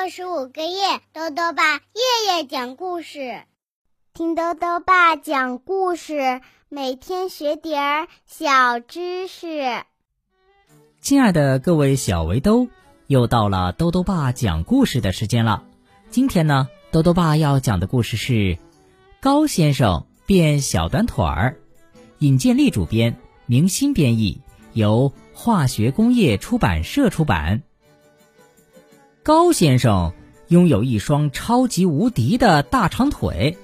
六十五个夜，豆豆爸夜夜讲故事，听豆豆爸讲故事，每天学点儿小知识。亲爱的各位小围兜，又到了豆豆爸讲故事的时间了。今天呢，豆豆爸要讲的故事是《高先生变小短腿儿》，尹建莉主编，明星编译，由化学工业出版社出版。高先生拥有一双超级无敌的大长腿，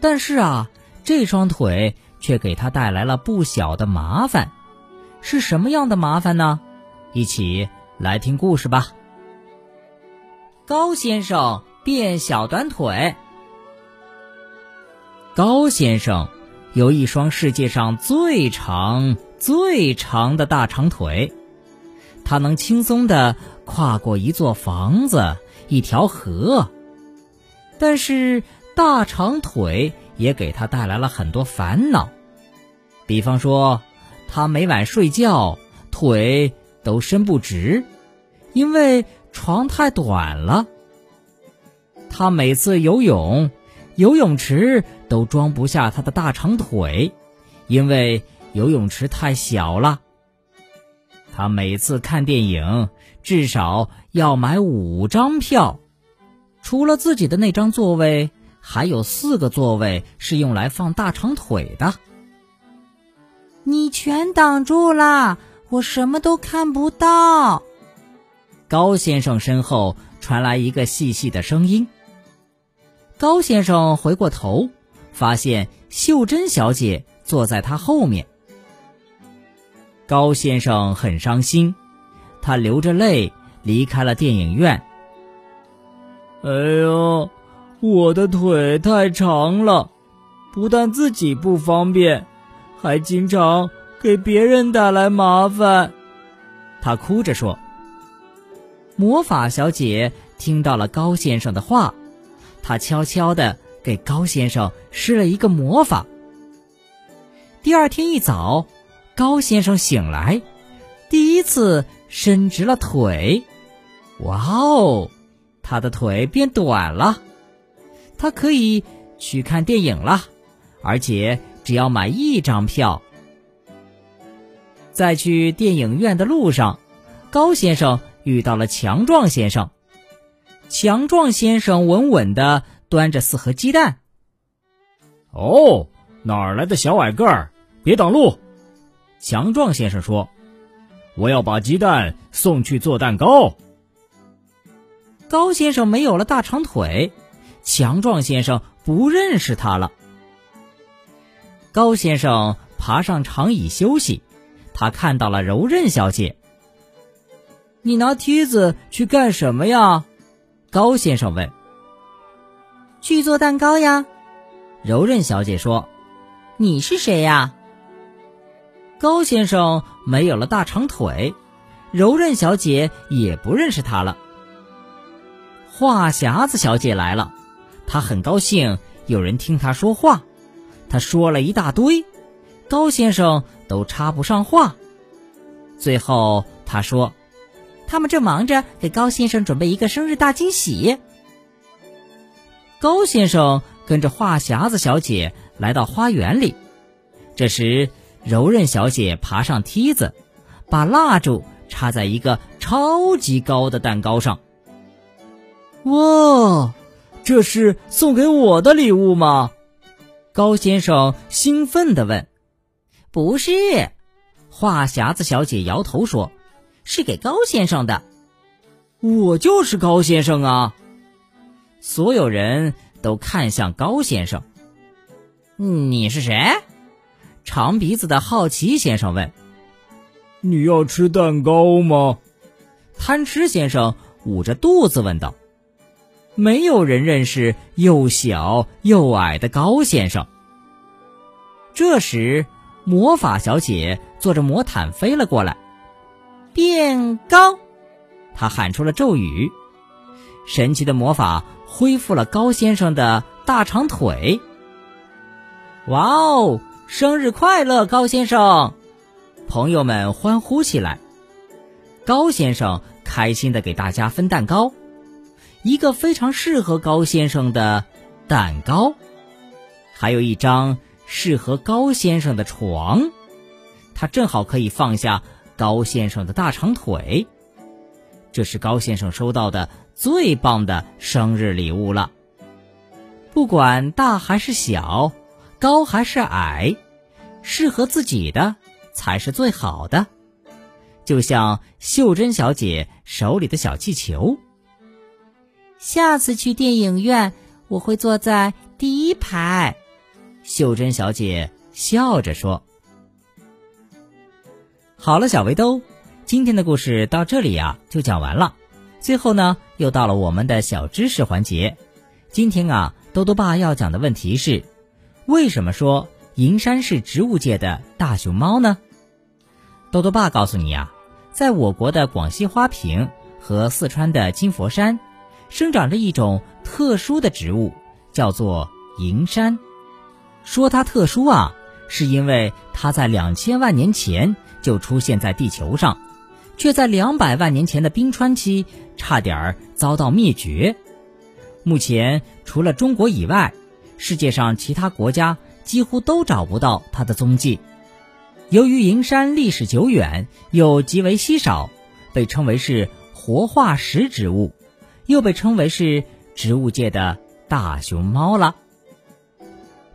但是啊，这双腿却给他带来了不小的麻烦。是什么样的麻烦呢？一起来听故事吧。高先生变小短腿。高先生有一双世界上最长、最长的大长腿。他能轻松地跨过一座房子、一条河，但是大长腿也给他带来了很多烦恼。比方说，他每晚睡觉腿都伸不直，因为床太短了。他每次游泳，游泳池都装不下他的大长腿，因为游泳池太小了。他每次看电影至少要买五张票，除了自己的那张座位，还有四个座位是用来放大长腿的。你全挡住了，我什么都看不到。高先生身后传来一个细细的声音。高先生回过头，发现秀珍小姐坐在他后面。高先生很伤心，他流着泪离开了电影院。哎呦，我的腿太长了，不但自己不方便，还经常给别人带来麻烦。他哭着说：“魔法小姐听到了高先生的话，她悄悄地给高先生施了一个魔法。第二天一早。”高先生醒来，第一次伸直了腿。哇哦，他的腿变短了，他可以去看电影了，而且只要买一张票。在去电影院的路上，高先生遇到了强壮先生。强壮先生稳稳地端着四盒鸡蛋。哦，哪儿来的小矮个儿？别挡路！强壮先生说：“我要把鸡蛋送去做蛋糕。”高先生没有了大长腿，强壮先生不认识他了。高先生爬上长椅休息，他看到了柔韧小姐。“你拿梯子去干什么呀？”高先生问。“去做蛋糕呀。”柔韧小姐说。“你是谁呀？”高先生没有了大长腿，柔韧小姐也不认识他了。话匣子小姐来了，她很高兴有人听她说话，她说了一大堆，高先生都插不上话。最后她说：“他们正忙着给高先生准备一个生日大惊喜。”高先生跟着话匣子小姐来到花园里，这时。柔韧小姐爬上梯子，把蜡烛插在一个超级高的蛋糕上。哇，这是送给我的礼物吗？高先生兴奋地问。“不是。”话匣子小姐摇头说，“是给高先生的。”我就是高先生啊！所有人都看向高先生。“你是谁？”长鼻子的好奇先生问：“你要吃蛋糕吗？”贪吃先生捂着肚子问道。没有人认识又小又矮的高先生。这时，魔法小姐坐着魔毯飞了过来，变高！她喊出了咒语，神奇的魔法恢复了高先生的大长腿。哇哦！生日快乐，高先生！朋友们欢呼起来。高先生开心的给大家分蛋糕。一个非常适合高先生的蛋糕，还有一张适合高先生的床，它正好可以放下高先生的大长腿。这是高先生收到的最棒的生日礼物了。不管大还是小，高还是矮，适合自己的才是最好的。就像秀珍小姐手里的小气球。下次去电影院，我会坐在第一排。秀珍小姐笑着说：“好了，小围兜，今天的故事到这里呀就讲完了。最后呢，又到了我们的小知识环节。今天啊，多多爸要讲的问题是：为什么说银山是植物界的大熊猫呢？多多爸告诉你啊，在我国的广西花坪和四川的金佛山。生长着一种特殊的植物，叫做银杉。说它特殊啊，是因为它在两千万年前就出现在地球上，却在两百万年前的冰川期差点儿遭到灭绝。目前除了中国以外，世界上其他国家几乎都找不到它的踪迹。由于银杉历史久远又极为稀少，被称为是活化石植物。又被称为是植物界的大熊猫了。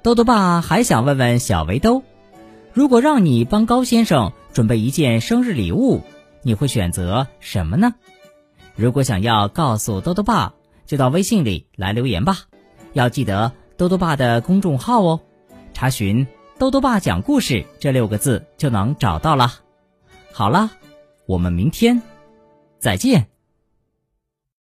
豆豆爸还想问问小围兜，如果让你帮高先生准备一件生日礼物，你会选择什么呢？如果想要告诉豆豆爸，就到微信里来留言吧。要记得豆豆爸的公众号哦，查询“豆豆爸讲故事”这六个字就能找到了。好了，我们明天再见。